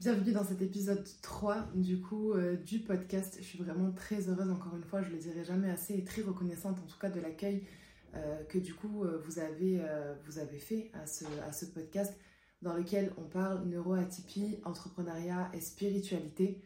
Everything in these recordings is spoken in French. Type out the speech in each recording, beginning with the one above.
Bienvenue dans cet épisode 3 du coup euh, du podcast. Je suis vraiment très heureuse encore une fois, je le dirai jamais assez et très reconnaissante en tout cas de l'accueil euh, que du coup euh, vous, avez, vous avez fait à ce, à ce podcast dans lequel on parle neuroatypie, entrepreneuriat et spiritualité.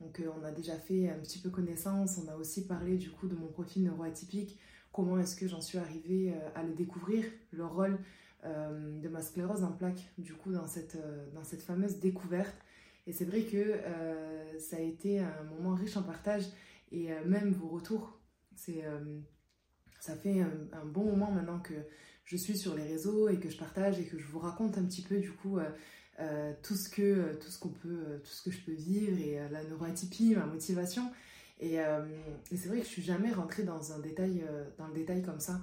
Donc on a déjà fait un petit peu connaissance, on a aussi parlé du coup de mon profil neuroatypique, comment est-ce que j'en suis arrivée à le découvrir, le rôle de ma sclérose en plaques du coup dans cette, dans cette fameuse découverte et c'est vrai que euh, ça a été un moment riche en partage et euh, même vos retours. C'est, euh, ça fait un, bon moment maintenant que je suis sur les réseaux et que je partage et que je vous raconte un petit peu du coup tout ce que tout ce qu'on peut tout ce que je peux vivre et la neuroatypie, ma motivation. Et, et c'est vrai que je suis jamais rentrée dans un détail dans le détail comme ça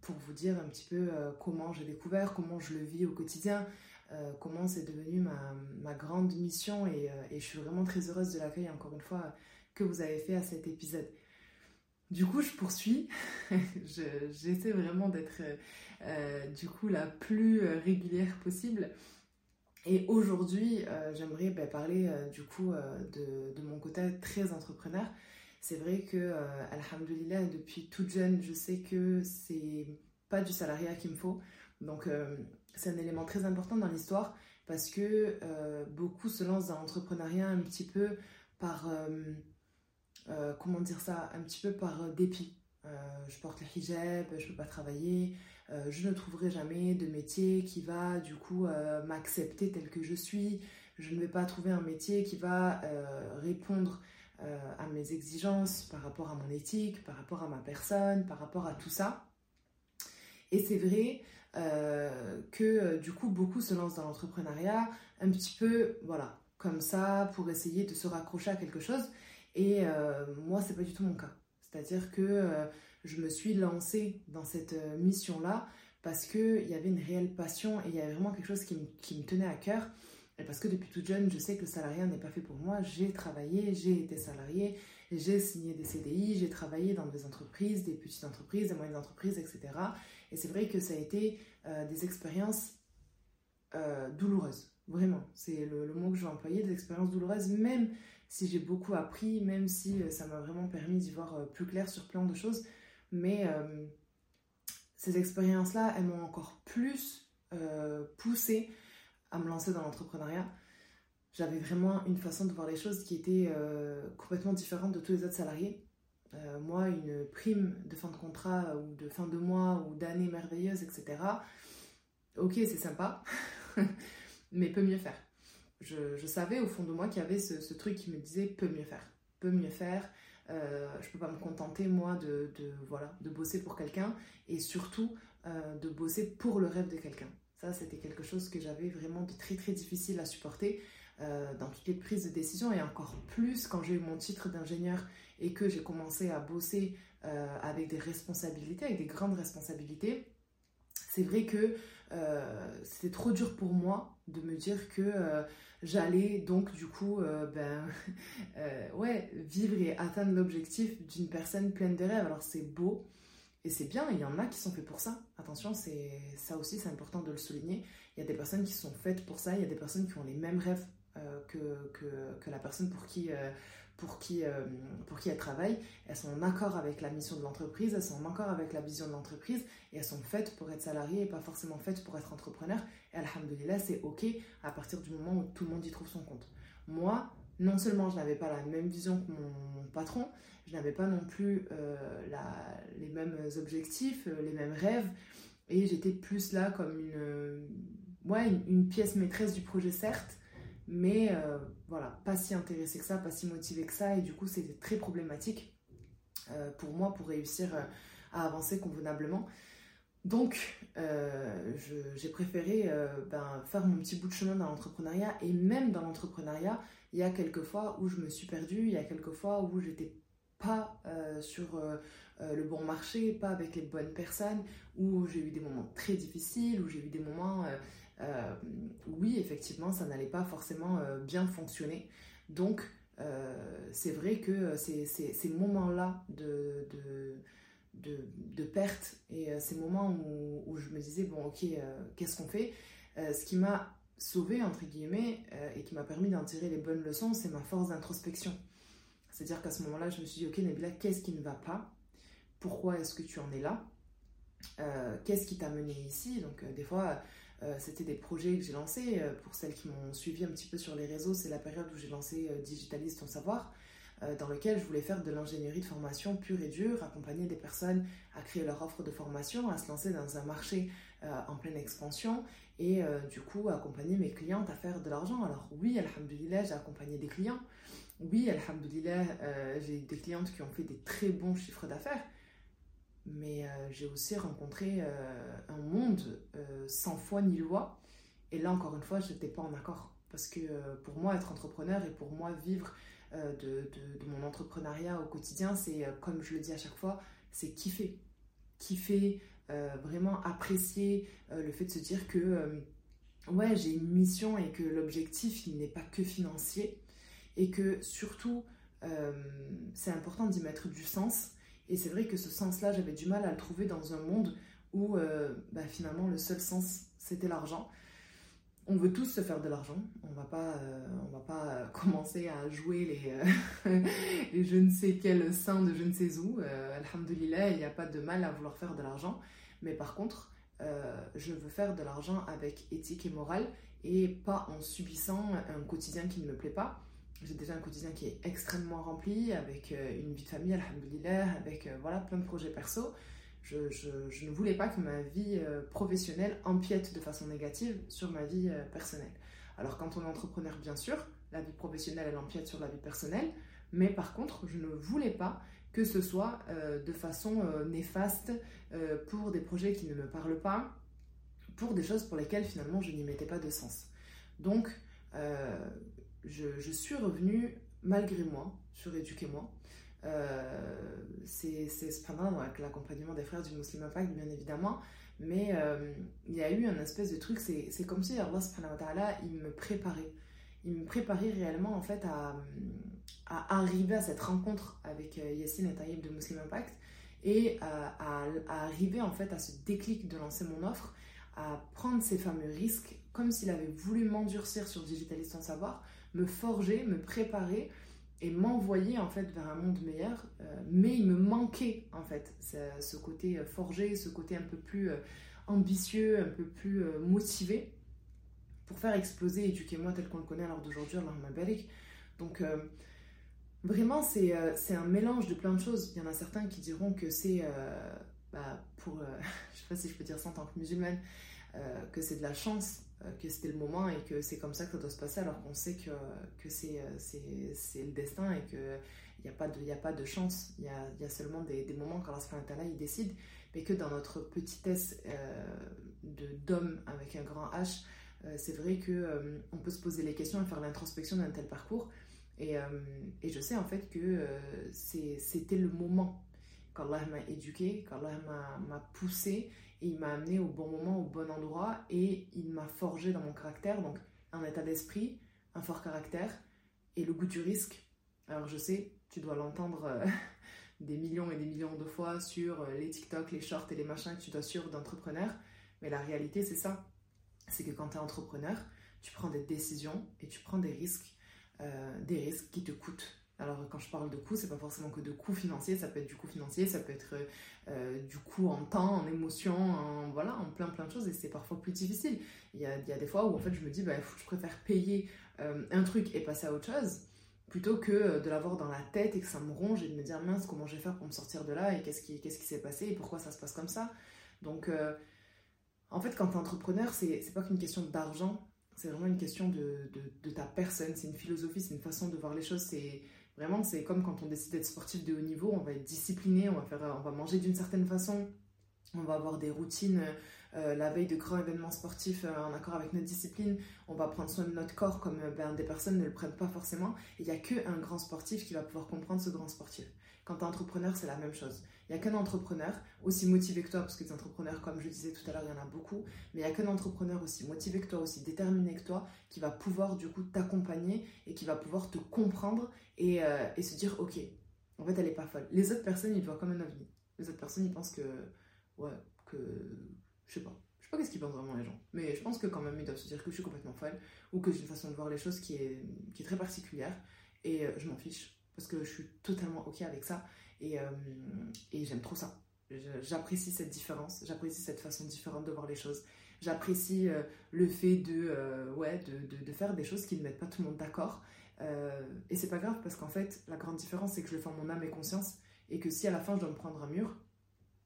pour vous dire un petit peu comment j'ai découvert, comment je le vis au quotidien. Euh, comment c'est devenu ma, grande mission euh, et, je suis vraiment très heureuse de l'accueil encore une fois que vous avez fait à cet épisode. Du coup, je poursuis. J'essaie vraiment d'être euh, du coup la plus régulière possible. Et aujourd'hui, j'aimerais ben, parler du coup de, de, mon côté très entrepreneur. C'est vrai que, alhamdoulilah, depuis toute jeune, je sais que c'est pas du salariat qu'il me faut. Donc, c'est un élément très important dans l'histoire parce que euh, beaucoup se lancent dans l'entrepreneuriat un petit peu par, euh, euh, comment dire ça, un petit peu par dépit. je porte le hijab, je ne peux pas travailler, je ne trouverai jamais de métier qui va du coup m'accepter tel que je suis, je ne vais pas trouver un métier qui va répondre à mes exigences par rapport à mon éthique, par rapport à ma personne, par rapport à tout ça. Et c'est vrai euh, que euh, du coup beaucoup se lancent dans l'entrepreneuriat un petit peu, voilà, comme ça, pour essayer de se raccrocher à quelque chose. Et euh, moi, c'est pas du tout mon cas. C'est-à-dire que je me suis lancée dans cette mission-là parce qu'il y avait une réelle passion et il y avait vraiment quelque chose qui me, tenait à cœur. Et parce que depuis toute jeune, je sais que le salariat n'est pas fait pour moi. J'ai travaillé, j'ai été salarié, j'ai signé des CDI, j'ai travaillé dans des entreprises, des petites entreprises, des moyennes entreprises, etc. Et c'est vrai que ça a été euh, des expériences euh, douloureuses. Vraiment, c'est le, mot que je vais employer, des expériences douloureuses, même si j'ai beaucoup appris, même si euh, ça m'a vraiment permis d'y voir plus clair sur plein de choses. Mais ces expériences-là, elles m'ont encore plus poussé à me lancer dans l'entrepreneuriat. J'avais vraiment une façon de voir les choses qui était complètement différente de tous les autres salariés. Euh, moi, une prime de fin de contrat ou de fin de mois ou d'année merveilleuse, etc. Ok, c'est sympa, mais peut mieux faire. Je, savais au fond de moi qu'il y avait ce, truc qui me disait peut mieux faire, peut mieux faire. Euh, je peux pas me contenter moi de, voilà de bosser pour quelqu'un et surtout euh, de bosser pour le rêve de quelqu'un. Ça, c'était quelque chose que j'avais vraiment de très très difficile à supporter euh, dans toutes les prises de décision et encore plus quand j'ai eu mon titre d'ingénieur et que j'ai commencé à bosser euh, avec des responsabilités, avec des grandes responsabilités, c'est vrai que euh, c'était trop dur pour moi de me dire que euh, j'allais donc du coup ben, ouais, vivre et atteindre l'objectif d'une personne pleine de rêves. Alors c'est beau et c'est bien, il y en a qui sont faits pour ça. Attention, c'est ça aussi c'est important de le souligner. Il y a des personnes qui sont faites pour ça, il y a des personnes qui ont les mêmes rêves que, que, la personne pour qui pour qui, euh, pour qui elles travaillent, elles sont en accord avec la mission de l'entreprise, elles sont en accord avec la vision de l'entreprise et elles sont faites pour être salariées et pas forcément faites pour être entrepreneur. Et alhamdoulilah, c'est ok à partir du moment où tout le monde y trouve son compte. Moi, non seulement je n'avais pas la même vision que mon, patron, je n'avais pas non plus euh, les mêmes objectifs, euh, les mêmes rêves, et j'étais plus là comme une, ouais, une pièce maîtresse du projet, certes, mais euh, voilà, pas si intéressé que ça, pas si motivé que ça, et du coup c'était très problématique euh, pour moi pour réussir euh, à avancer convenablement. Donc j'ai préféré ben, faire mon petit bout de chemin dans l'entrepreneuriat, et même dans l'entrepreneuriat, il y a quelques fois où je me suis perdue, il y a quelques fois où j'étais pas sur le bon marché, pas avec les bonnes personnes, où j'ai eu des moments très difficiles, où j'ai eu des moments euh, oui, effectivement, ça n'allait pas forcément euh, bien fonctionner. Donc, euh, c'est vrai que ces, moments-là de, de, de, perte et ces moments où, où, je me disais, bon, ok, qu'est-ce qu'on fait? Ce qui m'a sauvé, entre guillemets, et qui m'a permis d'en tirer les bonnes leçons, c'est ma force d'introspection. C'est-à-dire qu'à ce moment-là, je me suis dit, ok Nabila, qu'est-ce qui ne va pas? Pourquoi est-ce que tu en es là? Qu'est-ce qui t'a mené ici? Donc des fois, c'était des projets que j'ai lancés. pour celles qui m'ont suivi un petit peu sur les réseaux, c'est la période où j'ai lancé Digitalise ton savoir. Euh, dans lequel je voulais faire de l'ingénierie de formation pure et dure, accompagner des personnes à créer leur offre de formation, à se lancer dans un marché euh, en pleine expansion et euh, du coup accompagner mes clientes à faire de l'argent. Alors oui, alhamdoulilah, j'ai accompagné des clients. Oui, alhamdoulilah, j'ai des clientes qui ont fait des très bons chiffres d'affaires. Mais j'ai aussi rencontré un monde sans foi ni loi. Et là, encore une fois, je n'étais pas en accord. Parce que pour moi, être entrepreneur et pour moi, vivre euh, de, mon entrepreneuriat au quotidien, c'est, euh, comme je le dis à chaque fois, c'est kiffer. Kiffer, euh, vraiment apprécier le fait de se dire que, ouais, j'ai une mission et que l'objectif, n'est pas que financier. Et que surtout, c'est important d'y mettre du sens. Et c'est vrai que ce sens-là, j'avais du mal à le trouver dans un monde où bah, finalement le seul sens, c'était l'argent on veut tous se faire de l'argent. On va pas, euh, on va pas euh, commencer à jouer les, euh, les je ne sais quels saints de je ne sais où. Alhamdulillah, il n'y a pas de mal à vouloir faire de l'argent. Mais par contre, je veux faire de l'argent avec éthique et morale et pas en subissant un quotidien qui ne me plaît pas. J'ai déjà un quotidien qui est extrêmement rempli avec une vie de famille, alhamdulillah, avec voilà, plein de projets perso. Je, ne voulais pas que ma vie euh, professionnelle empiète de façon négative sur ma vie euh, personnelle. Alors quand on est entrepreneur, bien sûr, la vie professionnelle, elle empiète sur la vie personnelle, mais par contre, je ne voulais pas que ce soit euh, de façon néfaste pour des projets qui ne me parlent pas, pour des choses pour lesquelles finalement je n'y mettais pas de sens. Donc, je, suis revenue malgré moi sur Éduquez-moi euh, c'est cependant avec l'accompagnement des frères du Muslim Impact, bien évidemment. Mais euh, il y a eu un espèce de truc, c'est comme si Allah il me préparait. Il me préparait réellement en fait à, à arriver à cette rencontre avec euh, Yassine et Taïb de Muslim Impact et à, à, arriver en fait à ce déclic de lancer mon offre, à prendre ces fameux risques comme s'il avait voulu m'endurcir sur Digitaliste sans savoir, me forger, me préparer et m'envoyer en fait vers un monde meilleur. Euh, mais il me manquait en fait ce, côté euh, forgé, ce côté un peu plus euh, ambitieux, un peu plus motivé pour faire exploser Éduquez-moi tel qu'on le connaît à l'heure d'aujourd'hui, Allah barik. Donc vraiment c'est un mélange de plein de choses. Il y en a certains qui diront que c'est bah, pour, je sais pas si je peux dire ça en tant que musulmane, que c'est de la chance que c'était le moment et que c'est comme ça que ça doit se passer alors qu'on sait que, que c'est, euh, c'est, le destin et qu'il n'y a, pas de, a pas de chance, il y a, y a seulement des, des moments quand Allah il décide, mais que dans notre petitesse euh, de, d'homme avec un grand H, c'est vrai que on peut se poser les questions et faire l'introspection d'un tel parcours. Et, et, je sais en fait que c'était le moment qu'Allah m'a éduqué, qu'Allah m'a, m'a poussé et il m'a amené au bon moment, au bon endroit et il m'a forgé dans mon caractère, donc un état d'esprit, un fort caractère et le goût du risque. Alors je sais, tu dois l'entendre euh, des millions et des millions de fois sur euh, les TikTok, les shorts et les machins que tu dois suivre d'entrepreneur, mais la réalité c'est ça. C'est que quand tu es entrepreneur, tu prends des décisions et tu prends des risques, euh, des risques qui te coûtent alors quand je parle de coûts, c'est pas forcément que de coûts financiers, ça peut être du coût financier, ça peut être euh, du coût en temps, en émotion, en, voilà, en plein plein de choses et c'est parfois plus difficile. Il y, a, il y a, des fois où en fait je me dis, bah, je préfère payer euh, un truc et passer à autre chose plutôt que euh, de l'avoir dans la tête et que ça me ronge et de me dire mince comment je vais faire pour me sortir de là et qu'est-ce qui qu'est-ce qui s'est passé et pourquoi ça se passe comme ça. Donc en fait quand tu es entrepreneur, c'est pas qu'une question d'argent, c'est vraiment une question de, de, de ta personne, c'est une philosophie, c'est une façon de voir les choses, c'est Vraiment, c'est comme quand on décide d'être sportif de haut niveau, on va être discipliné, on va, faire, on va manger d'une certaine façon, on va avoir des routines euh, la veille de grands événements sportifs euh, en accord avec notre discipline, on va prendre soin de notre corps comme euh, ben, des personnes ne le prennent pas forcément. Il n'y a qu'un grand sportif qui va pouvoir comprendre ce grand sportif. Quand tu es entrepreneur, c'est la même chose. Il n'y a qu'un entrepreneur aussi motivé que toi, parce que des entrepreneurs, comme je disais tout à l'heure, il y en a beaucoup, mais il n'y a qu'un entrepreneur aussi motivé que toi, aussi déterminé que toi, qui va pouvoir du coup t'accompagner et qui va pouvoir te comprendre et, euh, se dire, ok, en fait, elle est pas folle. Les autres personnes, ils voient comme un ovni. Les autres personnes, ils pensent que, ouais, que, je sais pas, sais pas qu'est-ce qu'ils pensent vraiment les gens, mais je pense que quand même ils doivent se dire que je suis complètement folle ou que j'ai une façon de voir les choses qui est, qui est très particulière et euh, je m'en fiche parce que je suis totalement ok avec ça et, euh, et j'aime trop ça. J'apprécie cette différence, j'apprécie cette façon différente de voir les choses. J'apprécie euh, le fait de, ouais, de, de, de, faire des choses qui ne mettent pas tout le monde d'accord. et c'est pas grave parce qu'en fait, la grande différence, c'est que je le fais en mon âme et conscience et que si à la fin je dois me prendre un mur,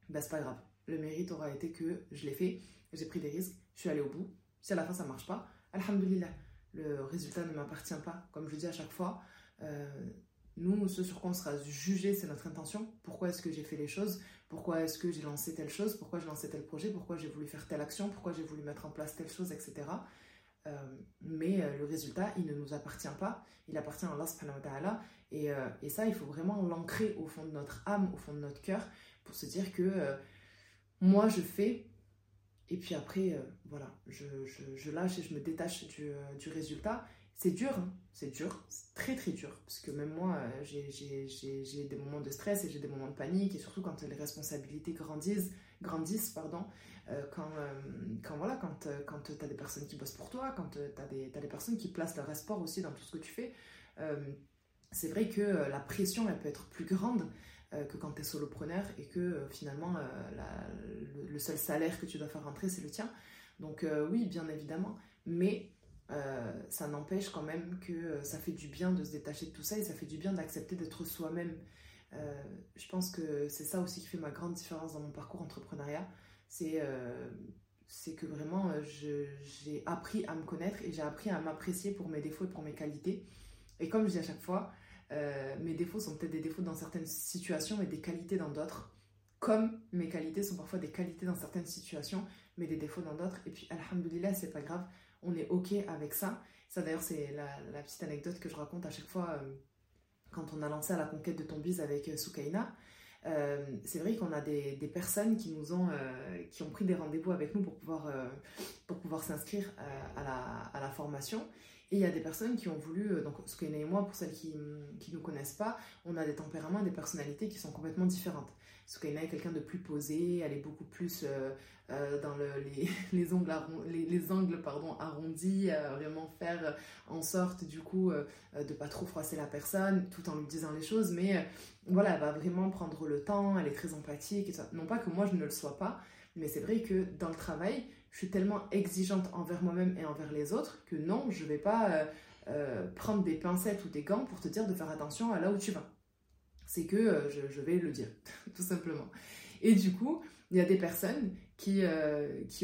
bah c'est pas grave. Le mérite aura été que je l'ai fait, j'ai pris des risques, je suis allée au bout. Si à la fin ça marche pas, alhamdulillah, le résultat ne m'appartient pas, comme je le dis à chaque fois. Euh, nous, ce sur quoi on sera jugé, c'est notre intention. Pourquoi est-ce que j'ai fait les choses? Pourquoi est-ce que j'ai lancé telle chose? Pourquoi j'ai lancé tel projet? Pourquoi j'ai voulu faire telle action? Pourquoi j'ai voulu mettre en place telle chose, etc. Euh, mais euh, le résultat, il ne nous appartient pas. Il appartient à Allah ta'ala. Et, ça, il faut vraiment l'ancrer au fond de notre âme, au fond de notre cœur, pour se dire que moi, je fais et puis après, euh, voilà, je, lâche et je me détache euh, du résultat. C'est dur, hein. c'est dur, c'est très très dur. Parce que même moi, euh, j'ai des moments de stress et j'ai des moments de panique. Et surtout quand les responsabilités grandissent, grandissent pardon, quand, quand, voilà, quand, quand tu as des personnes qui bossent pour toi, quand tu as, des personnes qui placent leur espoir aussi dans tout ce que tu fais. c'est vrai que la pression, elle peut être plus grande. Euh, que quand tu es solopreneur et que euh, finalement euh, le, seul salaire que tu dois faire rentrer c'est le tien. Donc oui, bien évidemment, mais ça n'empêche quand même que ça fait du bien de se détacher de tout ça et ça fait du bien d'accepter d'être soi-même. je pense que c'est ça aussi qui fait ma grande différence dans mon parcours entrepreneuriat. C'est que vraiment j'ai appris à me connaître et j'ai appris à m'apprécier pour mes défauts et pour mes qualités. Et comme je dis à chaque fois, euh, mes défauts sont peut-être des défauts dans certaines situations et des qualités dans d'autres. Comme mes qualités sont parfois des qualités dans certaines situations, mais des défauts dans d'autres. Et puis, alhamdoulilah, c'est pas grave, on est ok avec ça. Ça, d'ailleurs, c'est la, petite anecdote que je raconte à chaque fois euh, quand on a lancé à la conquête de ton bise avec euh, Soukaina. c'est vrai qu'on a des, personnes qui nous ont, qui ont pris des rendez-vous avec nous pour pouvoir, pour pouvoir s'inscrire à, la, formation. Et il y a des personnes qui ont voulu, euh, donc Soukaina et moi, pour celles qui ne nous connaissent pas, on a des tempéraments des personnalités qui sont complètement différentes. Soukaina est quelqu'un de plus posé, elle est beaucoup plus euh, euh, dans le, les, les, les, angles pardon, arrondis, vraiment faire en sorte du coup de pas trop froisser la personne tout en lui disant les choses, mais voilà, elle va vraiment prendre le temps, elle est très empathique, et non pas que moi je ne le sois pas, mais c'est vrai que dans le travail, je suis tellement exigeante envers moi-même et envers les autres que non, je ne vais pas euh, euh, prendre des pincettes ou des gants pour te dire de faire attention à là où tu vas. C'est que euh, je, vais le dire, tout simplement. Et du coup, il y a des personnes qui,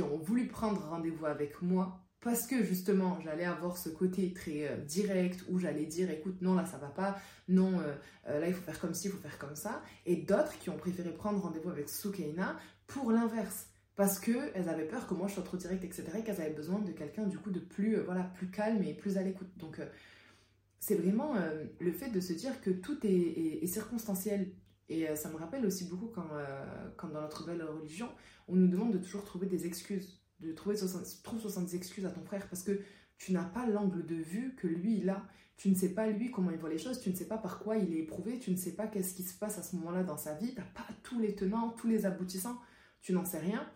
ont voulu prendre rendez-vous avec moi parce que justement j'allais avoir ce côté très direct où j'allais dire écoute non là ça va pas non là il faut faire comme ci il faut faire comme ça et d'autres qui ont préféré prendre rendez-vous avec Soukaina pour l'inverse parce qu'elles avaient peur que moi je sois trop directe, etc. et qu'elles avaient besoin de quelqu'un du coup de plus, euh, voilà, plus calme et plus à l'écoute. Donc euh, c'est vraiment euh, le fait de se dire que tout est, circonstanciel. Et ça me rappelle aussi beaucoup quand, quand, dans notre belle religion, on nous demande de toujours trouver des excuses, de trouver 60, trouve 70 excuses à ton frère parce que tu n'as pas l'angle de vue que lui il a. Tu ne sais pas lui comment il voit les choses, tu ne sais pas par quoi il est éprouvé, tu ne sais pas qu'est-ce qui se passe à ce moment-là dans sa vie, tu n'as pas tous les tenants, tous les aboutissants, tu n'en sais rien.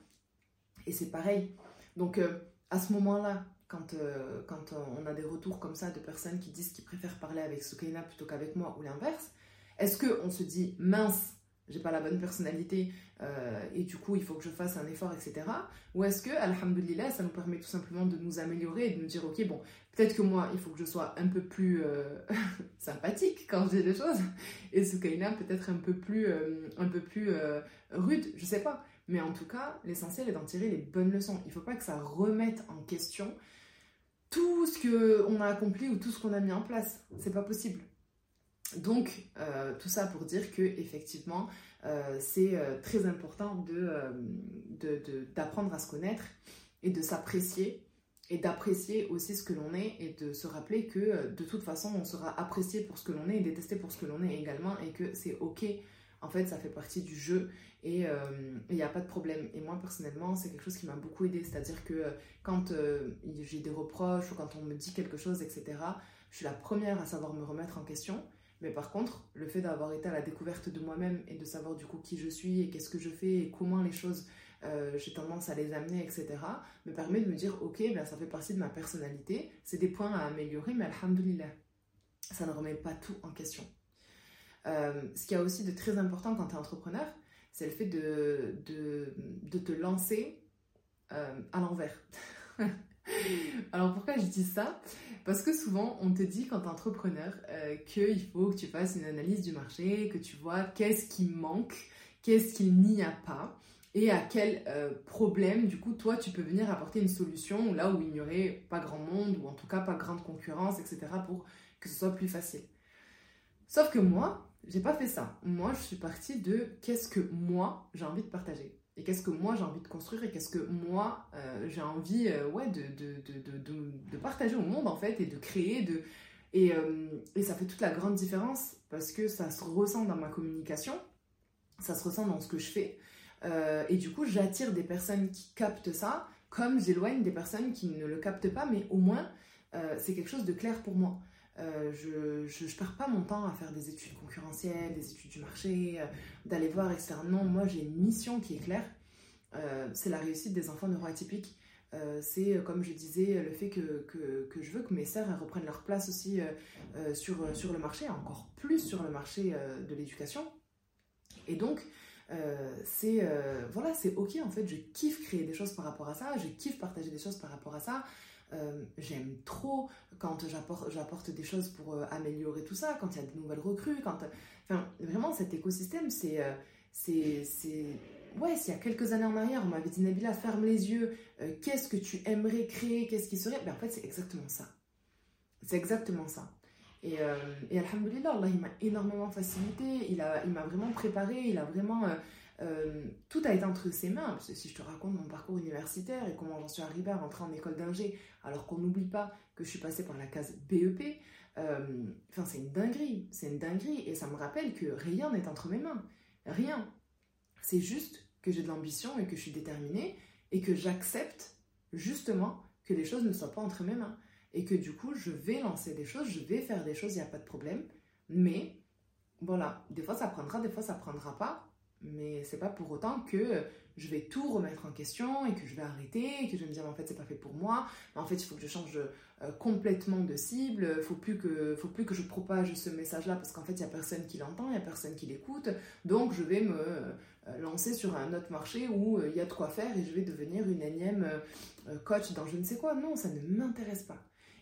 Et c'est pareil. Donc, euh, à ce moment-là, quand, euh, quand on a des retours comme ça de personnes qui disent qu'ils préfèrent parler avec Soukaina plutôt qu'avec moi ou l'inverse, est-ce qu'on se dit mince, j'ai pas la bonne personnalité euh, et du coup il faut que je fasse un effort, etc. Ou est-ce que, alhamdulillah, ça nous permet tout simplement de nous améliorer et de nous dire ok, bon, peut-être que moi il faut que je sois un peu plus sympathique quand je dis les choses et Soukaina peut-être un peu plus, un peu plus rude, je sais pas. Mais en tout cas, l'essentiel est d'en tirer les bonnes leçons. Il ne faut pas que ça remette en question tout ce qu'on a accompli ou tout ce qu'on a mis en place. C'est pas possible. Donc, euh, tout ça pour dire que effectivement, euh, c'est euh, très important d'apprendre à se connaître et de s'apprécier et d'apprécier aussi ce que l'on est et de se rappeler que de toute façon, on sera apprécié pour ce que l'on est et détesté pour ce que l'on est également et que c'est ok en fait, ça fait partie du jeu et euh, il n'y a pas de problème. Et moi, personnellement, c'est quelque chose qui m'a beaucoup aidé. C'est-à-dire que euh, quand euh, j'ai des reproches ou quand on me dit quelque chose, etc., je suis la première à savoir me remettre en question. Mais par contre, le fait d'avoir été à la découverte de moi-même et de savoir du coup qui je suis et qu'est-ce que je fais et comment les choses j'ai tendance à les amener, etc., me permet de me dire, ok, ben, ça fait partie de ma personnalité, c'est des points à améliorer, mais alhamdoulilah, ça ne remet pas tout en question. Ce qui est aussi de très important quand tu es entrepreneur, c'est le fait de, te lancer à l'envers. Alors pourquoi je dis ça? Parce que souvent on te dit quand tu es entrepreneur euh, qu'il faut que tu fasses une analyse du marché, que tu vois qu'est-ce qui manque, qu'est-ce qu'il n'y a pas et à quel euh, problème du coup toi tu peux venir apporter une solution là où il n'y aurait pas grand monde ou en tout cas pas grande concurrence etc pour que ce soit plus facile. Sauf que moi, j'ai pas fait ça. Moi, je suis partie de qu'est-ce que moi j'ai envie de partager. Et qu'est-ce que moi j'ai envie de construire et qu'est-ce que moi euh, j'ai envie euh, ouais, de, de, partager au monde en fait et de créer de et, euh, et, ça fait toute la grande différence parce que ça se ressent dans ma communication ça se ressent dans ce que je fais. Et du coup j'attire des personnes qui captent ça comme j'éloigne des personnes qui ne le captent pas mais au moins c'est quelque chose de clair pour moi je, je, perds pas mon temps à faire des études concurrentielles, des études du marché, d'aller voir, etc. Non, moi j'ai une mission qui est claire. c'est la réussite des enfants neuroatypiques. c'est, comme je disais, le fait que, que, que, je veux que mes sœurs reprennent leur place aussi sur, sur le marché, encore plus sur le marché de l'éducation. Et donc, c'est voilà, c'est ok en fait, je kiffe créer des choses par rapport à ça, je kiffe partager des choses par rapport à ça. Euh, j'aime trop quand j'apporte des choses pour euh, améliorer tout ça, quand il y a de nouvelles recrues, quand... Enfin, vraiment, cet écosystème, c'est... Euh, ouais, s'il y a quelques années en arrière, on m'avait dit Nabila, ferme les yeux, qu'est-ce que tu aimerais créer, qu'est-ce qui serait? Ben, En fait, c'est exactement ça. C'est exactement ça. Et, et Alhamdulillah, Allah, il m'a énormément facilité, il m'a il vraiment préparé, il a vraiment euh, tout a été entre ses mains. Parce que si je te raconte mon parcours universitaire et comment j'en suis arrivée à rentrer en école d'ingé, alors qu'on n'oublie pas que je suis passée par la case BEP, euh, enfin, c'est une dinguerie. C'est une dinguerie. Et ça me rappelle que rien n'est entre mes mains. Rien. C'est juste que j'ai de l'ambition et que je suis déterminée et que j'accepte justement que les choses ne soient pas entre mes mains. Et que du coup, je vais lancer des choses, je vais faire des choses, il n'y a pas de problème. Mais voilà, des fois ça prendra, des fois ça prendra pas mais c'est pas pour autant que je vais tout remettre en question et que je vais arrêter et que je vais me dire en fait c'est pas fait pour moi. En fait il faut que je change euh, complètement de cible. Faut plus que faut plus que je propage ce message là parce qu'en fait il y a personne qui l'entend il y a personne qui l'écoute. Donc je vais me euh, lancer sur un autre marché où euh, il y a de quoi faire et je vais devenir une énième coach dans je ne sais quoi. Non ça ne m'intéresse pas.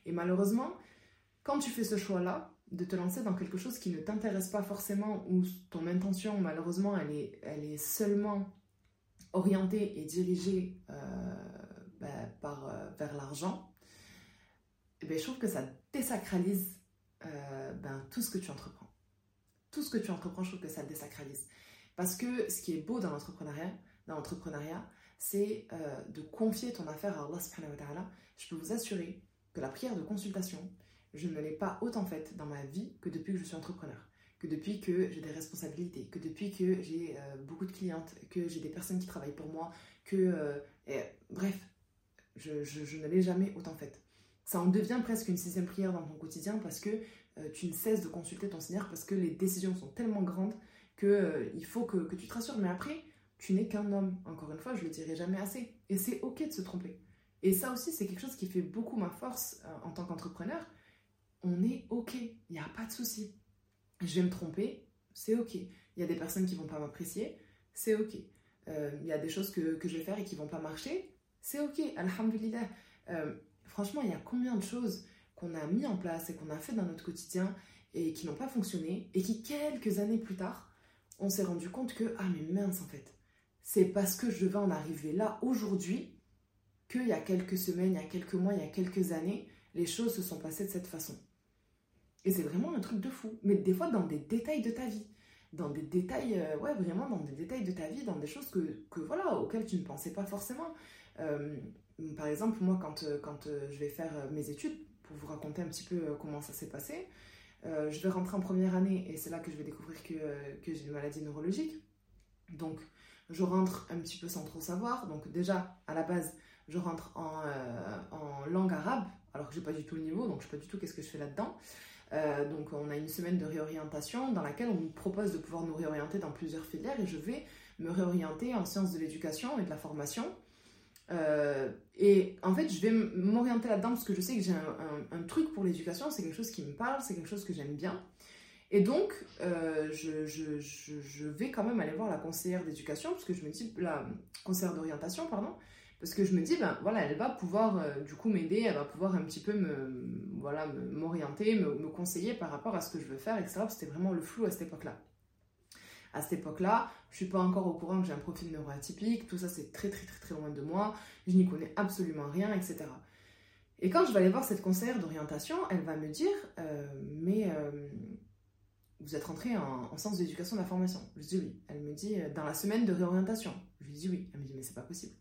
Et malheureusement quand tu fais ce choix là de te lancer dans quelque chose qui ne t'intéresse pas forcément, ou ton intention, malheureusement, elle est, elle est seulement orientée et dirigée euh, ben, par, euh, vers l'argent, eh ben, je trouve que ça désacralise euh, ben, tout ce que tu entreprends. Tout ce que tu entreprends, je trouve que ça désacralise. Parce que ce qui est beau dans l'entrepreneuriat, dans l'entrepreneuriat, c'est de confier ton affaire à Allah subhanahu wa ta'ala. Je peux vous assurer que la prière de consultation, je ne l'ai pas autant faite dans ma vie que depuis que je suis entrepreneur, que depuis que j'ai des responsabilités, que depuis que j'ai euh, beaucoup de clientes, que j'ai des personnes qui travaillent pour moi, que... Euh, bref, je, je, ne l'ai jamais autant faite. Ça en devient presque une sixième prière dans ton quotidien parce que euh, tu ne cesses de consulter ton Seigneur, parce que les décisions sont tellement grandes qu'il il faut que, que tu te rassures. Mais après, tu n'es qu'un homme. Encore une fois, je le dirai jamais assez. Et c'est ok de se tromper. Et ça aussi, c'est quelque chose qui fait beaucoup ma force en tant qu'entrepreneur on est OK, il n'y a pas de souci. Je vais me tromper, c'est OK. Il y a des personnes qui vont pas m'apprécier, c'est OK. Euh, il y a des choses que, je vais faire et qui vont pas marcher, c'est OK, alhamdulillah. Euh, franchement, il y a combien de choses qu'on a mis en place et qu'on a fait dans notre quotidien et qui n'ont pas fonctionné et qui, quelques années plus tard, on s'est rendu compte que, ah mais mince en fait, c'est parce que je vais en arriver là aujourd'hui qu'il y a quelques semaines, il y a quelques mois, il y a quelques années, les choses se sont passées de cette façon. Et c'est vraiment un truc de fou. Mais des fois, dans des détails de ta vie. Dans des détails, euh, ouais, vraiment dans des détails de ta vie, dans des choses que, que voilà, auxquelles tu ne pensais pas forcément. Euh, par exemple, moi, quand, euh, quand je vais faire mes études, pour vous raconter un petit peu comment ça s'est passé, je vais rentrer en première année et c'est là que je vais découvrir que, que j'ai une maladie neurologique. Donc, je rentre un petit peu sans trop savoir. Donc, déjà, à la base, je rentre en, en langue arabe, alors que j'ai pas du tout le niveau, donc je sais pas du tout qu'est-ce que je fais là-dedans. Euh, donc on a une semaine de réorientation dans laquelle on nous propose de pouvoir nous réorienter dans plusieurs filières et je vais me réorienter en sciences de l'éducation et de la formation. Euh, et en fait, je vais m'orienter là-dedans parce que je sais que j'ai un, truc pour l'éducation, c'est quelque chose qui me parle, c'est quelque chose que j'aime bien. Et donc, euh, je, vais quand même aller voir la conseillère d'éducation, parce que je me dis, la conseillère d'orientation, pardon, parce que je me dis, ben voilà, elle va pouvoir euh, du coup m'aider, elle va pouvoir un petit peu me, voilà, m'orienter, me, conseiller par rapport à ce que je veux faire, etc. C'était vraiment le flou à cette époque-là. À cette époque-là, je suis pas encore au courant que j'ai un profil neuroatypique, tout ça c'est très très très très loin de moi, je n'y connais absolument rien, etc. Et quand je vais aller voir cette conseillère d'orientation, elle va me dire, euh, mais euh, vous êtes rentré en, en sciences d'éducation de la formation Je dis oui. Elle me dit, dans la semaine de réorientation Je lui dis oui. Elle me dit, mais c'est pas possible.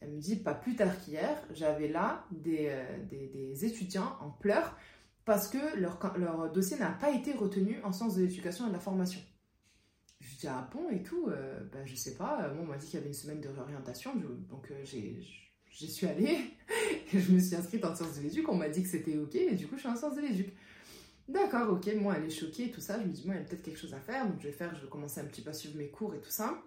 Elle me dit, pas plus tard qu'hier, j'avais là des, euh, des, étudiants en pleurs parce que leur, leur dossier n'a pas été retenu en sciences de l'éducation et de la formation. Je dis, ah bon et tout euh, ben, Je sais pas. Moi, on m'a dit qu'il y avait une semaine de réorientation, donc euh, j'y suis allée et je me suis inscrite en sciences de l'éduc. On m'a dit que c'était ok et du coup, je suis en sciences de l'éduc. D'accord, ok, moi elle est choquée et tout ça. Je me dis, moi, il y a peut-être quelque chose à faire, donc je vais faire, je vais commencer un petit peu à suivre mes cours et tout ça.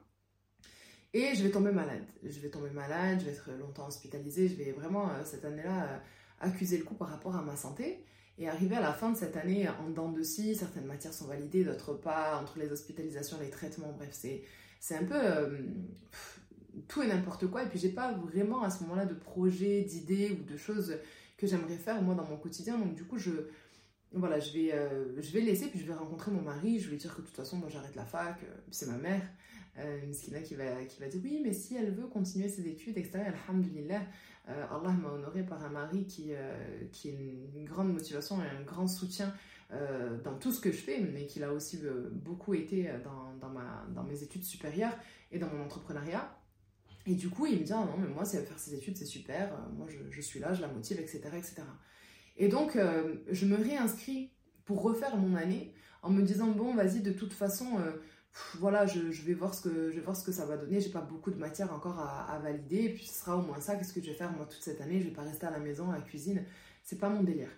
Et je vais tomber malade. Je vais tomber malade, je vais être longtemps hospitalisée. Je vais vraiment, euh, cette année-là, euh, accuser le coup par rapport à ma santé. Et arriver à la fin de cette année, en dents de scie, certaines matières sont validées, d'autres pas, entre les hospitalisations, les traitements, bref, c'est un peu euh, tout et n'importe quoi. Et puis, j'ai pas vraiment à ce moment-là de projet, d'idées ou de choses que j'aimerais faire moi dans mon quotidien. Donc, du coup, je, voilà, je vais, je vais laisser, puis je vais rencontrer mon mari. Je vais lui dire que de toute façon, moi, j'arrête la fac, c'est ma mère euh, Miskina qui va, qui va dire oui, mais si elle veut continuer ses études, etc., alhamdulillah, euh, Allah m'a honoré par un mari qui, euh, qui a une, grande motivation et un grand soutien euh, dans tout ce que je fais, mais qui l'a aussi beaucoup été dans, dans, ma, dans mes études supérieures et dans mon entrepreneuriat. Et du coup, il me dit ah non, mais moi, faire ses études, c'est super, moi je, je, suis là, je la motive, etc. etc. Et donc, je me réinscris pour refaire mon année en me disant bon, vas-y, de toute façon voilà, je, vais voir ce que, je vais voir ce que ça va donner. J'ai pas beaucoup de matière encore à, valider. Puis ce sera au moins ça. Qu'est-ce que je vais faire moi toute cette année? Je vais pas rester à la maison, à la cuisine. C'est pas mon délire.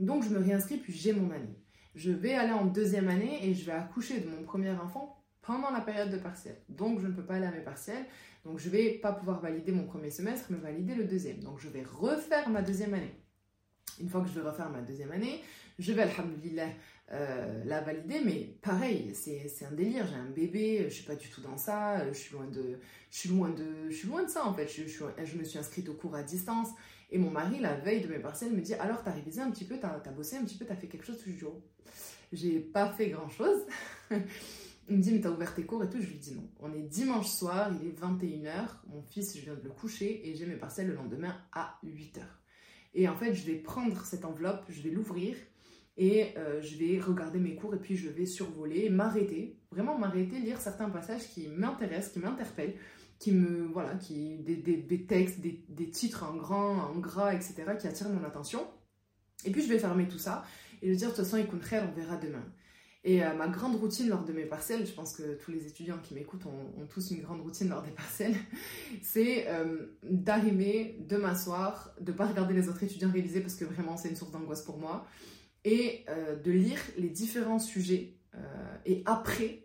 Donc je me réinscris, puis j'ai mon année. Je vais aller en deuxième année et je vais accoucher de mon premier enfant pendant la période de partiel. Donc je ne peux pas aller à mes partiels. Donc je vais pas pouvoir valider mon premier semestre, mais valider le deuxième. Donc je vais refaire ma deuxième année. Une fois que je vais refaire ma deuxième année, je vais, alhamdoulilah, euh, la valider, mais pareil, c'est un délire. J'ai un bébé, je suis pas du tout dans ça, je suis loin de, je suis loin de, je suis loin de ça en fait. Je, je, me suis inscrite au cours à distance et mon mari, la veille de mes partiels, me dit Alors, t'as révisé un petit peu, t'as as bossé un petit peu, t'as fait quelque chose les jours J'ai pas fait grand chose. Il me dit, mais t'as ouvert tes cours et tout? Je lui dis non. On est dimanche soir, il est 21h. Mon fils, je viens de le coucher et j'ai mes partiels le lendemain à 8h. Et en fait, je vais prendre cette enveloppe, je vais l'ouvrir et euh, je vais regarder mes cours et puis je vais survoler, m'arrêter, vraiment m'arrêter, lire certains passages qui m'intéressent, qui m'interpellent, qui me voilà, qui des, des, des textes, des, des, titres en grand, en gras, etc. qui attirent mon attention. Et puis je vais fermer tout ça et je vais dire de toute façon, écoute, on verra demain. Et euh, ma grande routine lors de mes partiels, je pense que tous les étudiants qui m'écoutent ont, tous une grande routine lors des partiels, c'est euh, d'arriver, de m'asseoir, de pas regarder les autres étudiants réviser parce que vraiment c'est une source d'angoisse pour moi, et euh, de lire les différents sujets et après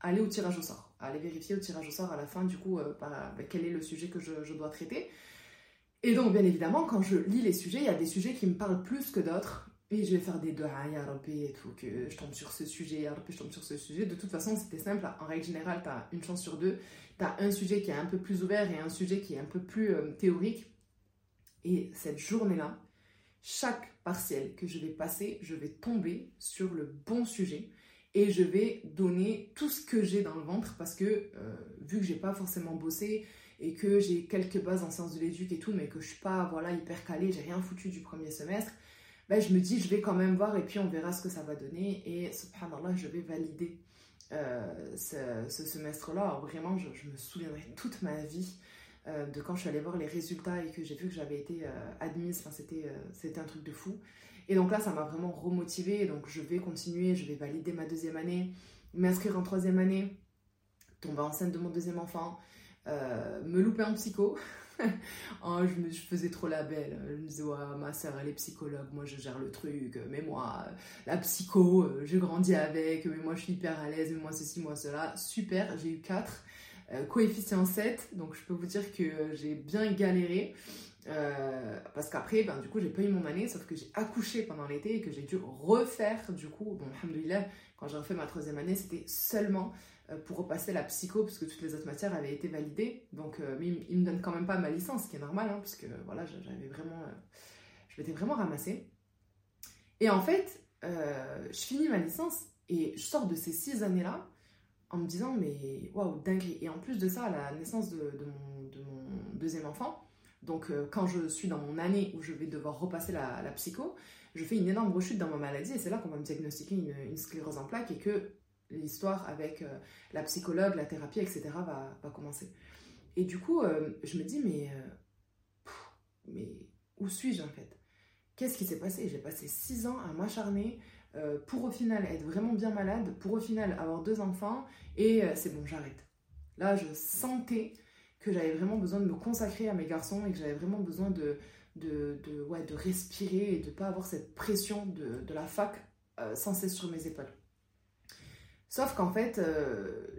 aller au tirage au sort, aller vérifier au tirage au sort à la fin du coup bah, quel est le sujet que je dois traiter. Et donc bien évidemment quand je lis les sujets, il y a des sujets qui me parlent plus que d'autres et je vais faire des doigts, ya Rabbi, et tout, que je tombe sur ce sujet, ya je tombe sur ce sujet. De toute façon, c'était simple. En règle générale, tu as une chance sur deux. Tu as un sujet qui est un peu plus ouvert et un sujet qui est un peu plus euh, théorique. Et cette journée-là, chaque partiel que je vais passer, je vais tomber sur le bon sujet et je vais donner tout ce que j'ai dans le ventre parce que euh, vu que j'ai pas forcément bossé et que j'ai quelques bases en sciences de l'éduc et tout, mais que je suis pas voilà hyper calée, j'ai rien foutu du premier semestre, ben, je me dis, je vais quand même voir et puis on verra ce que ça va donner. Et subhanallah, je vais valider euh, ce, semestre-là. Vraiment, je, me souviendrai toute ma vie euh, de quand je suis allée voir les résultats et que j'ai vu que j'avais été euh, admise. Enfin, c'était, c'était un truc de fou. Et donc là, ça m'a vraiment remotivée. Donc je vais continuer, je vais valider ma deuxième année, m'inscrire en troisième année, tomber enceinte de mon deuxième enfant, me louper en psycho. oh, je, faisais trop la belle. Je me disais, ma soeur, elle est psychologue, moi je gère le truc. Mais moi, la psycho, je grandis avec. Mais moi, je suis hyper à l'aise. Mais moi, ceci, moi, cela. Super, j'ai eu 4. coefficient 7, donc je peux vous dire que j'ai bien galéré. parce qu'après, ben, du coup, j'ai pas eu mon année, sauf que j'ai accouché pendant l'été et que j'ai dû refaire, du coup, bon, alhamdoulilah, quand j'ai refait ma troisième année, c'était seulement pour repasser la psycho, puisque toutes les autres matières avaient été validées. Donc, mais il, me donne quand même pas ma licence, ce qui est normal, hein, parce que voilà, j'avais vraiment, je m'étais vraiment ramassée. Et en fait, je finis ma licence et je sors de ces six années-là en me disant, mais waouh, dingue. Et en plus de ça, à la naissance de, mon, deuxième enfant, donc euh, quand je suis dans mon année où je vais devoir repasser la, psycho, je fais une énorme rechute dans ma maladie et c'est là qu'on va me diagnostiquer une, sclérose en plaques et que l'histoire avec euh, la psychologue, la thérapie, etc. va, commencer. Et du coup, euh, je me dis, mais, mais où suis-je en fait? Qu'est-ce qui s'est passé? J'ai passé six ans à m'acharner euh, pour au final être vraiment bien malade, pour au final avoir deux enfants, et euh, c'est bon, j'arrête. Là, je sentais que j'avais vraiment besoin de me consacrer à mes garçons et que j'avais vraiment besoin de, de, de, ouais, de respirer et de ne pas avoir cette pression de, de la fac euh, sans cesse sur mes épaules. Sauf qu'en fait,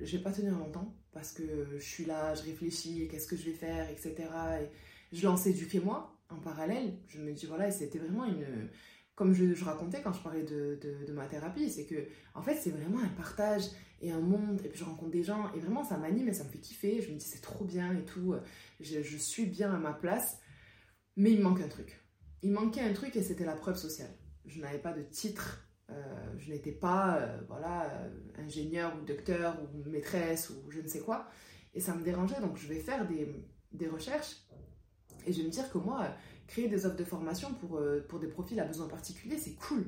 je vais pas tenir longtemps parce que je suis là, je réfléchis, qu'est-ce que je vais faire, etc. Et je lance éduquer moi en parallèle. Je me dis, voilà, et c'était vraiment une, comme je, racontais quand je parlais de, ma thérapie, c'est que en fait c'est vraiment un partage et un monde, et puis je rencontre des gens, et vraiment ça m'anime et ça me fait kiffer, je me dis c'est trop bien et tout, je, suis bien à ma place, mais il manque un truc. Il manquait un truc et c'était la preuve sociale. Je n'avais pas de titre, euh, je n'étais pas euh, voilà, ingénieur ou docteur ou maîtresse ou je ne sais quoi, et ça me dérangeait, donc je vais faire des, recherches et je vais me dire que moi créer des offres de formation pour, euh, des profils à besoins particuliers, c'est cool.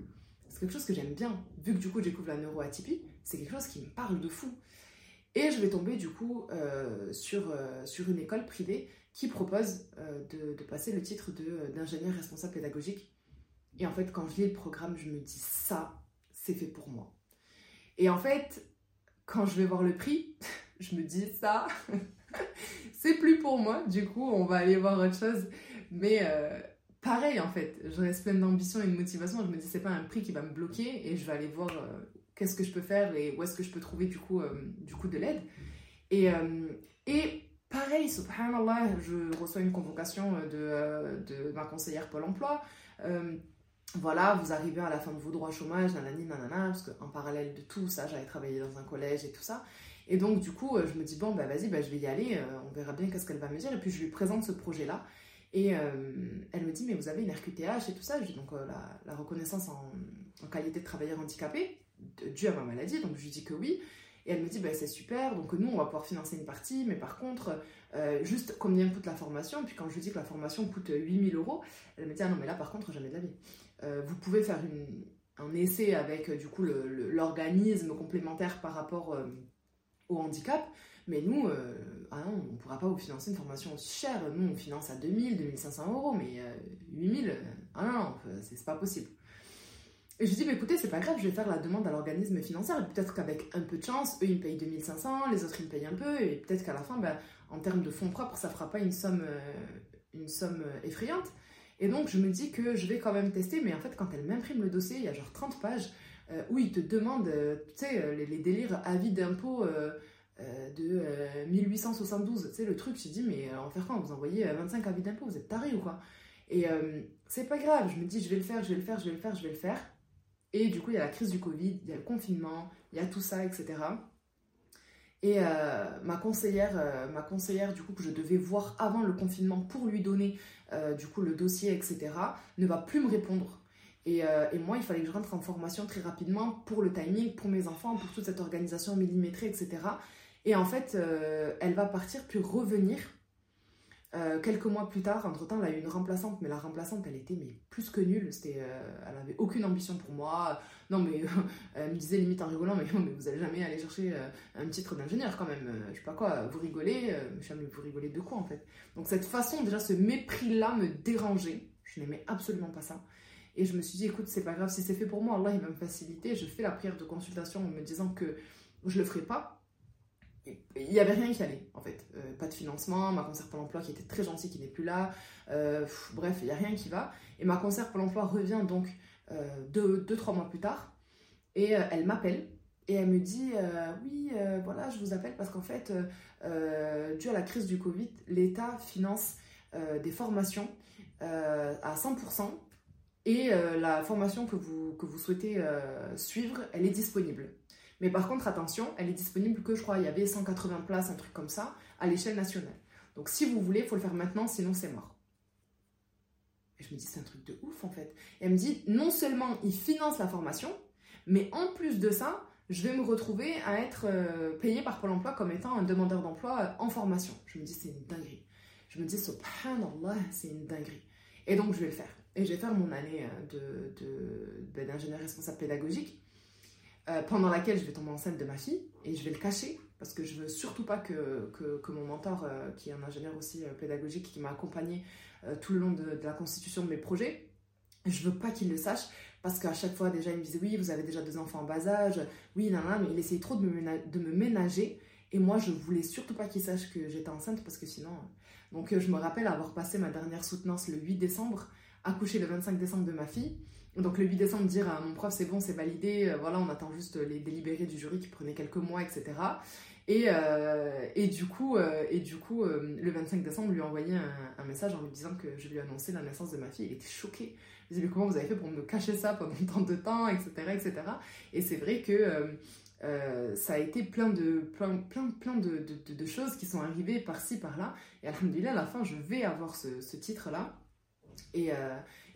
C'est quelque chose que j'aime bien. Vu que du coup, je découvre la neuroatypie, c'est quelque chose qui me parle de fou. Et je vais tomber du coup euh, sur, euh, sur une école privée qui propose de, de, passer le titre d'ingénieur responsable pédagogique. Et en fait, quand je lis le programme, je me dis ça, c'est fait pour moi. Et en fait, quand je vais voir le prix, je me dis ça, c'est plus pour moi. Du coup, on va aller voir autre chose. Mais euh, pareil, en fait, je reste pleine d'ambition et de motivation. Je me dis, c'est pas un prix qui va me bloquer et je vais aller voir euh, qu'est-ce que je peux faire et où est-ce que je peux trouver du coup, euh, du coup de l'aide. Et, et pareil, subhanallah, je reçois une convocation de, de ma conseillère Pôle emploi voilà, vous arrivez à la fin de vos droits chômage, nanani, nanana, parce qu'en parallèle de tout ça, j'avais travaillé dans un collège et tout ça. Et donc, du coup, je me dis, bon, bah vas-y, bah, je vais y aller, on verra bien qu'est-ce qu'elle va me dire. Et puis, je lui présente ce projet-là. Et euh, elle me dit, mais vous avez une RQTH et tout ça. donc euh, la, reconnaissance en, qualité de travailleur handicapé, dû à ma maladie. Donc je lui dis que oui. Et elle me dit, bah, c'est super, donc nous, on va pouvoir financer une partie, mais par contre, euh, juste combien coûte la formation? Puis quand je lui dis que la formation coûte 8000 euros, elle me dit, ah non, mais là, par contre, jamais de la vie. Vous pouvez faire un essai avec, du coup, l'organisme complémentaire par rapport au handicap, mais nous, euh, ah on ne pourra pas vous financer une formation aussi chère. Nous, on finance à 2000, 2500 euros, mais 8000, euh, ah non, c'est pas possible. Et je dis, bah, écoutez, c'est pas grave, je vais faire la demande à l'organisme financier. Peut-être qu'avec un peu de chance, eux, ils me payent 2500, les autres, ils me payent un peu. Et peut-être qu'à la fin, bah, en termes de fonds propres, ça fera pas euh, une somme effrayante. Et donc, je me dis que je vais quand même tester. Mais en fait, quand elle m'imprime le dossier, il y a genre 30 pages où ils te demandent, tu sais, les, les, délires avis d'impôt euh, de 1872. Euh, tu sais, le truc, j'ai dit, mais euh, en faire quoi? Vous envoyez 25 avis d'impôt, vous êtes taré ou quoi? Et c'est pas grave, je me dis, je vais le faire, je vais le faire, je vais le faire, je vais le faire. Et du coup, il y a la crise du Covid, il y a le confinement, il y a tout ça, etc. Et ma conseillère, ma conseillère, du coup, que je devais voir avant le confinement pour lui donner, du coup, le dossier, etc., ne va plus me répondre. Et, et, moi, il fallait que je rentre en formation très rapidement pour le timing, pour mes enfants, pour toute cette organisation millimétrée, etc. Et en fait, euh, elle va partir puis revenir euh, quelques mois plus tard. Entre-temps, elle a eu une remplaçante, mais la remplaçante, elle était mais plus que nulle. C'était, euh, elle avait aucune ambition pour moi. Non, mais elle me disait limite en rigolant, mais, mais vous allez jamais aller chercher un titre d'ingénieur quand même. je sais pas quoi, vous rigolez. mais vous rigolez de quoi en fait? Donc cette façon, déjà, ce mépris-là me dérangeait. Je n'aimais absolument pas ça. Et je me suis dit, écoute, c'est pas grave, si c'est fait pour moi, Allah, il va me faciliter. Je fais la prière de consultation en me disant que je le ferai pas il n'y avait rien qui allait en fait. Euh, pas de financement, ma concert pour l'emploi qui était très gentille qui n'est plus là. Euh, bref, il n'y a rien qui va. Et ma concert pour l'emploi revient donc 2-3 euh, deux, trois mois plus tard. Et elle m'appelle Et elle me dit Oui, voilà, je vous appelle parce qu'en fait, dû à la crise du Covid, l'État finance des formations à 100% et la formation que vous souhaitez suivre, elle est disponible. Mais par contre, attention, elle est disponible que je crois, il y avait 180 places, un truc comme ça, à l'échelle nationale. Donc si vous voulez, il faut le faire maintenant, sinon c'est mort. Et je me dis, c'est un truc de ouf en fait. Et elle me dit, non seulement il finance la formation, mais en plus de ça, je vais me retrouver à être euh, payé par Pôle emploi comme étant un demandeur d'emploi euh, en formation. Je me dis, c'est une dinguerie. Je me dis, subhanallah, c'est une dinguerie. Et donc, je vais le faire. Et je vais faire mon année euh, ben, d'ingénieur de, responsable pédagogique. Euh, pendant laquelle je vais tomber enceinte de ma fille et je vais le cacher parce que je veux surtout pas que, que, mon mentor, euh, qui est un ingénieur aussi euh, pédagogique, qui m'a accompagné tout le long de, la constitution de mes projets, je veux pas qu'il le sache parce qu'à chaque fois déjà il me disait oui vous avez déjà deux enfants en bas âge, oui non non mais il essayait trop de me, ménager, de me ménager et moi je voulais surtout pas qu'il sache que j'étais enceinte parce que sinon donc je me rappelle avoir passé ma dernière soutenance le 8 décembre, accouché le 25 décembre de ma fille donc le 8 décembre, dire à mon prof c'est bon, c'est validé, euh, voilà, on attend juste les délibérés du jury qui prenaient quelques mois, etc. Et, euh, et du coup, euh, le 25 décembre, lui envoyé un, message en lui disant que je lui annonçais la naissance de ma fille. Il était choqué. Il disait mais comment vous avez fait pour me cacher ça pendant tant de temps, etc. etc. Et c'est vrai que ça a été plein de, plein, plein, plein de, choses qui sont arrivées par-ci, par-là. Et à la fin, je vais avoir ce, ce titre-là. Et,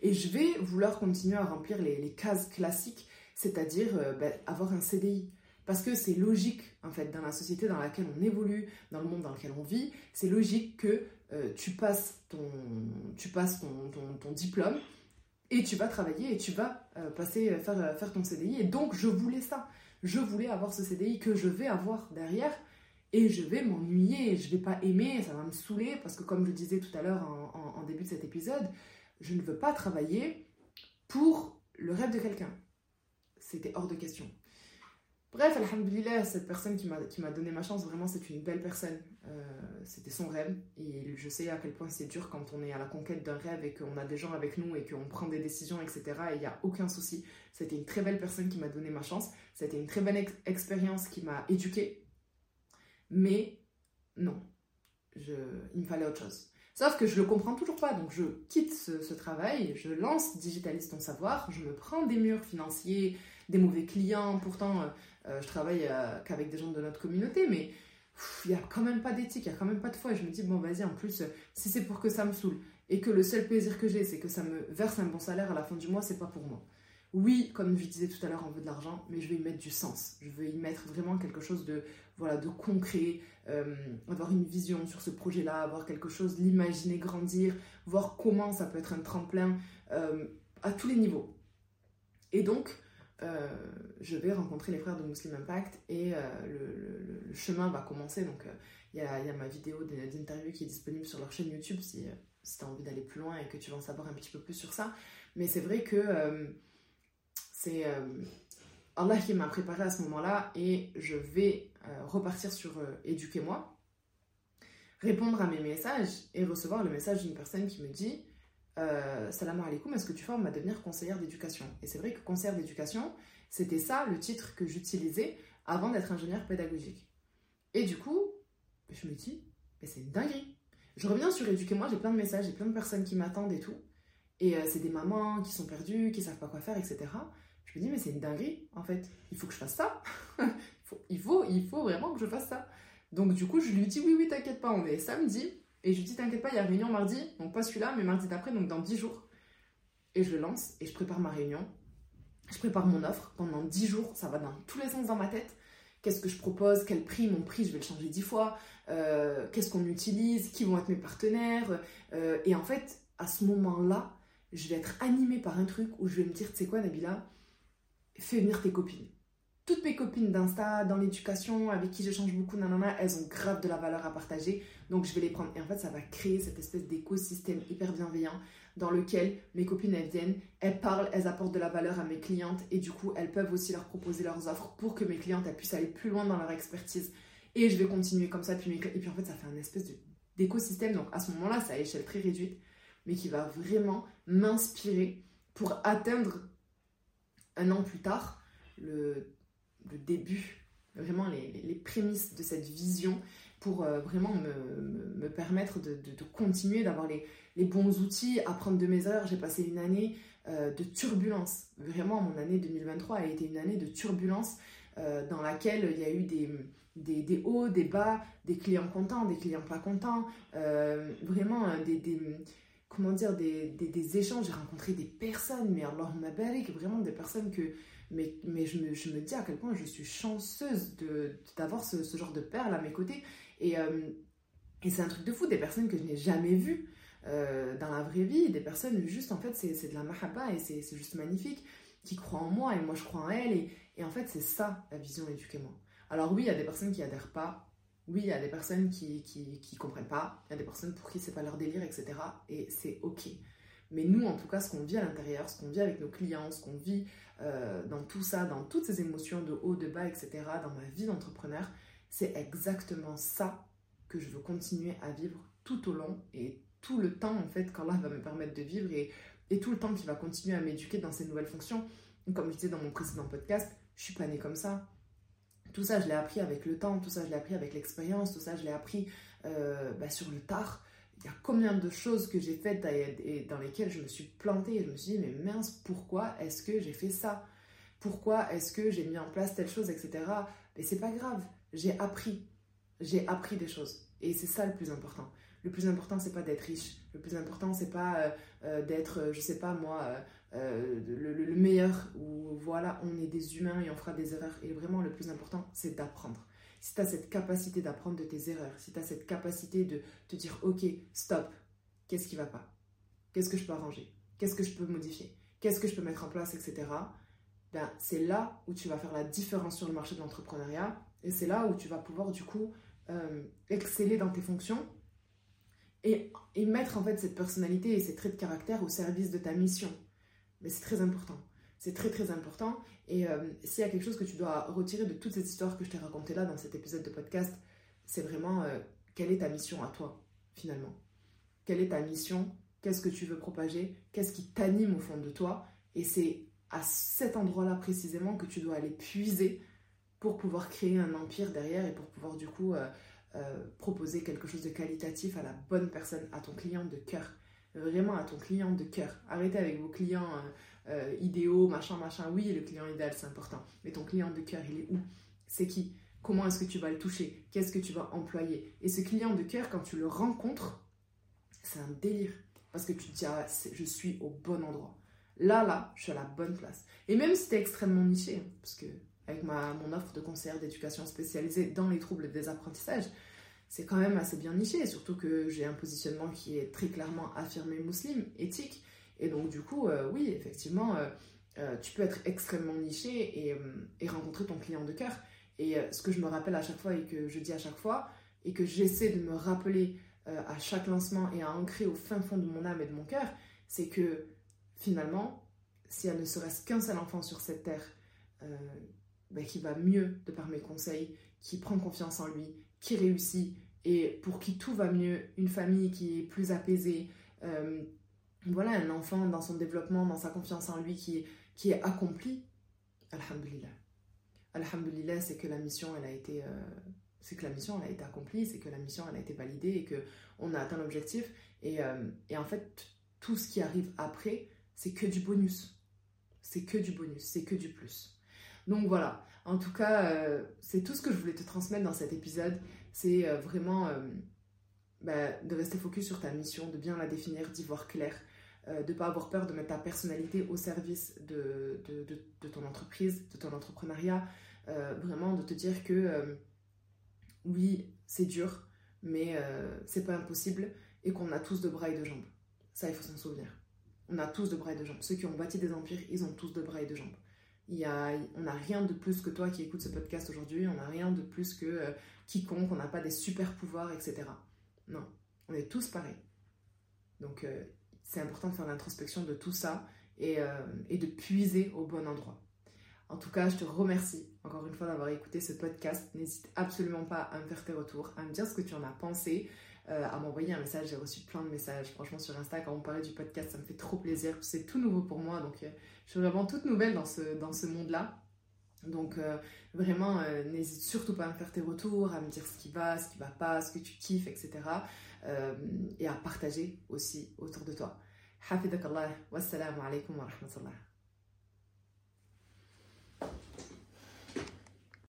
et je vais vouloir continuer à remplir les, cases classiques, c'est-à-dire euh, ben, avoir un CDI. Parce que c'est logique, en fait, dans la société dans laquelle on évolue, dans le monde dans lequel on vit, c'est logique que euh, tu passes, ton, tu passes ton, diplôme et tu vas travailler et tu vas euh, passer, faire, faire ton CDI. Et donc, je voulais ça. Je voulais avoir ce CDI que je vais avoir derrière et je vais m'ennuyer, je vais pas aimer, ça va me saouler parce que comme je disais tout à l'heure en, début de cet épisode, je ne veux pas travailler pour le rêve de quelqu'un. C'était hors de question. Bref, alhamdoulilah, cette personne qui m'a donné ma chance, vraiment, c'est une belle personne. Euh, c'était son rêve. Et je sais à quel point c'est dur quand on est à la conquête d'un rêve et qu'on a des gens avec nous et qu'on prend des décisions, etc. Et il n'y a aucun souci. C'était une très belle personne qui m'a donné ma chance. C'était une très belle expérience qui m'a éduquée. Mais non, je, il me fallait autre chose. Sauf que je le comprends toujours pas, donc je quitte ce, travail, je lance Digitaliste ton savoir, je me prends des murs financiers, des mauvais clients, pourtant euh, euh, je travaille euh, qu'avec des gens de notre communauté, mais il n'y a quand même pas d'éthique, il n'y a quand même pas de foi, et je me dis, bon vas-y, en plus, si c'est pour que ça me saoule, et que le seul plaisir que j'ai, c'est que ça me verse un bon salaire à la fin du mois, c'est pas pour moi. Oui, comme je disais tout à l'heure, on veut de l'argent, mais je vais y mettre du sens. Je veux y mettre vraiment quelque chose de, voilà, de concret, euh, avoir une vision sur ce projet-là, avoir quelque chose, l'imaginer grandir, voir comment ça peut être un tremplin euh, à tous les niveaux. Et donc, euh, je vais rencontrer les frères de Muslim Impact et le, chemin va commencer. Donc, il y, a, ma vidéo d'interview qui est disponible sur leur chaîne YouTube si, si tu as envie d'aller plus loin et que tu veux en savoir un petit peu plus sur ça. Mais c'est vrai que c'est Allah qui m'a préparé à ce moment-là et je vais euh, repartir sur euh, éduquez-moi, répondre à mes messages et recevoir le message d'une personne qui me dit euh, Salam alaikum, est-ce que tu formes à devenir conseillère d'éducation? Et c'est vrai que conseillère d'éducation, c'était ça le titre que j'utilisais avant d'être ingénieur pédagogique. Et du coup, je me dis, mais c'est une dinguerie. Je reviens sur Éduquez-moi, j'ai plein de messages, j'ai plein de personnes qui m'attendent et tout. Et c'est des mamans qui sont perdues, qui savent pas quoi faire, etc. Je me dis, mais c'est une dinguerie, en fait. Il faut que je fasse ça. il, faut, il, faut, vraiment que je fasse ça. Donc, du coup, je lui dis, oui, oui, t'inquiète pas, on est samedi. Et je lui dis, t'inquiète pas, il y a réunion mardi. Donc, pas celui-là, mais mardi d'après, donc dans 10 jours. Et je lance et je prépare ma réunion. Je prépare mon offre pendant 10 jours. Ça va dans tous les sens dans ma tête. Qu'est-ce que je propose? Quel prix? Mon prix, je vais le changer 10 fois. Euh, qu'est-ce qu'on utilise? Qui vont être mes partenaires? Euh, Et en fait, à ce moment-là, je vais être animée par un truc où je vais me dire, tu sais quoi, Nabila? Fais venir tes copines. Toutes mes copines d'Insta, dans l'éducation, avec qui j'échange beaucoup, nanana, elles ont grave de la valeur à partager. Donc je vais les prendre. Et en fait, ça va créer cette espèce d'écosystème hyper bienveillant dans lequel mes copines, elles viennent, elles parlent, elles apportent de la valeur à mes clientes. Et du coup, elles peuvent aussi leur proposer leurs offres pour que mes clientes, elles puissent aller plus loin dans leur expertise. Et je vais continuer comme ça. Et puis en fait, ça fait un espèce d'écosystème. Donc à ce moment-là, c'est à échelle très réduite, mais qui va vraiment m'inspirer pour atteindre un an plus tard, le début, vraiment les, prémices de cette vision pour euh, vraiment me, me, permettre de, continuer, d'avoir les, bons outils, apprendre de mes erreurs. J'ai passé une année euh, de turbulence. Vraiment, mon année 2023 a été une année de turbulence euh, dans laquelle il y a eu des, hauts, des bas, des clients contents, des clients pas contents, vraiment des, comment dire, des, des échanges. J'ai rencontré des personnes, mais alors belle, vraiment des personnes que mais, mais je, me, je, me, dis à quel point je suis chanceuse d'avoir ce, ce, genre de perles à mes côtés. Et, euh, et c'est un truc de fou, des personnes que je n'ai jamais vues euh, dans la vraie vie, des personnes juste, en fait, c'est de la mahaba et c'est juste magnifique, qui croient en moi et moi je crois en elles. Et, et en fait, c'est ça la vision éduquez-moi. Alors oui, il y a des personnes qui adhèrent pas, oui, il y a des personnes qui, qui, comprennent pas, il y a des personnes pour qui c'est pas leur délire, etc. Et c'est ok. Mais nous, en tout cas, ce qu'on vit à l'intérieur, ce qu'on vit avec nos clients, ce qu'on vit euh, dans tout ça, dans toutes ces émotions de haut, de bas, etc., dans ma vie d'entrepreneur, c'est exactement ça que je veux continuer à vivre tout au long et tout le temps, en fait, qu'Allah va me permettre de vivre et, et tout le temps qu'il va continuer à m'éduquer dans ces nouvelles fonctions. Comme je disais dans mon précédent podcast, je suis pas née comme ça. Tout ça, je l'ai appris avec le temps, tout ça, je l'ai appris avec l'expérience, tout ça, je l'ai appris euh, bah, sur le tard il y a combien de choses que j'ai faites et dans lesquelles je me suis plantée et je me suis dit, mais mince, pourquoi est-ce que j'ai fait ça? Pourquoi est-ce que j'ai mis en place telle chose, etc. Mais c'est pas grave, j'ai appris. J'ai appris des choses. Et c'est ça le plus important. Le plus important, c'est pas d'être riche. Le plus important, c'est pas euh, euh, d'être, je sais pas moi, le, le, meilleur. Ou voilà, on est des humains et on fera des erreurs. Et vraiment, le plus important, c'est d'apprendre si tu as cette capacité d'apprendre de tes erreurs, si tu as cette capacité de te dire, ok, stop, qu'est-ce qui va pas? Qu'est-ce que je peux arranger? Qu'est-ce que je peux modifier? Qu'est-ce que je peux mettre en place, etc. Ben, c'est là où tu vas faire la différence sur le marché de l'entrepreneuriat et c'est là où tu vas pouvoir du coup euh, exceller dans tes fonctions et, et mettre en fait cette personnalité et ces traits de caractère au service de ta mission. Mais c'est très important. C'est très très important. Et euh, s'il y a quelque chose que tu dois retirer de toutes ces histoires que je t'ai racontées là dans cet épisode de podcast, c'est vraiment euh, quelle est ta mission à toi finalement? Quelle est ta mission? Qu'est-ce que tu veux propager? Qu'est-ce qui t'anime au fond de toi? Et c'est à cet endroit-là précisément que tu dois aller puiser pour pouvoir créer un empire derrière et pour pouvoir du coup euh, proposer quelque chose de qualitatif à la bonne personne, à ton client de cœur. Vraiment à ton client de cœur. Arrêtez avec vos clients euh, idéaux, machin, machin. Oui, le client idéal, c'est important. Mais ton client de cœur, il est où? C'est qui? Comment est-ce que tu vas le toucher? Qu'est-ce que tu vas employer? Et ce client de cœur, quand tu le rencontres, c'est un délire. Parce que tu te dis, ah, je suis au bon endroit. Là, là, je suis à la bonne place. Et même si tu es extrêmement niché, hein, parce que avec ma, mon offre de concert d'éducation spécialisée dans les troubles des apprentissages, c'est quand même assez bien niché, surtout que j'ai un positionnement qui est très clairement affirmé musulman, éthique. Et donc, du coup, euh, oui, effectivement, euh, euh, tu peux être extrêmement niché et, rencontrer ton client de cœur. Et ce que je me rappelle à chaque fois et que je dis à chaque fois, et que j'essaie de me rappeler à chaque lancement et à ancrer au fin fond de mon âme et de mon cœur, c'est que finalement, s'il ne serait-ce qu'un seul enfant sur cette terre ben, qui va mieux de par mes conseils, qui prend confiance en lui, qui réussit et pour qui tout va mieux, une famille qui est plus apaisée, voilà, un enfant dans son développement, dans sa confiance en lui qui, qui est accompli, alhamdulillah. Alhamdulillah, c'est que la mission, elle a été, euh, c'est que la mission, elle a été accomplie, c'est que la mission, elle a été validée et que on a atteint l'objectif. Et, euh, et en fait, tout ce qui arrive après, c'est que du bonus. C'est que du bonus, c'est que du plus. Donc voilà, en tout cas, euh, c'est tout ce que je voulais te transmettre dans cet épisode. C'est vraiment bah, de rester focus sur ta mission, de bien la définir, d'y voir clair, euh, de ne pas avoir peur de mettre ta personnalité au service de, ton entreprise, de ton entrepreneuriat. Euh, vraiment de te dire que euh, oui, c'est dur, mais c'est pas impossible et qu'on a tous de bras et de jambes. Ça, il faut s'en souvenir. On a tous de bras et de jambes. Ceux qui ont bâti des empires, ils ont tous de bras et de jambes. A, on n'a rien de plus que toi qui écoutes ce podcast aujourd'hui, on n'a rien de plus que quiconque, on n'a pas des super pouvoirs, etc. Non, on est tous pareils. Donc, c'est important de faire l'introspection de tout ça euh, et, de puiser au bon endroit. En tout cas, je te remercie encore une fois d'avoir écouté ce podcast. N'hésite absolument pas à me faire tes retours, à me dire ce que tu en as pensé, euh, à m'envoyer un message. J'ai reçu plein de messages, franchement, sur Insta, quand on parlait du podcast, ça me fait trop plaisir. C'est tout nouveau pour moi, donc euh, je suis vraiment toute nouvelle dans ce, dans ce monde-là. Donc euh, vraiment, n'hésite surtout pas à me faire tes retours, à me dire ce qui va, ce qui va pas, ce que tu kiffes, etc. Et à partager aussi autour de toi. Hafidakallah, wassalamu alaikum wa rahmatullah.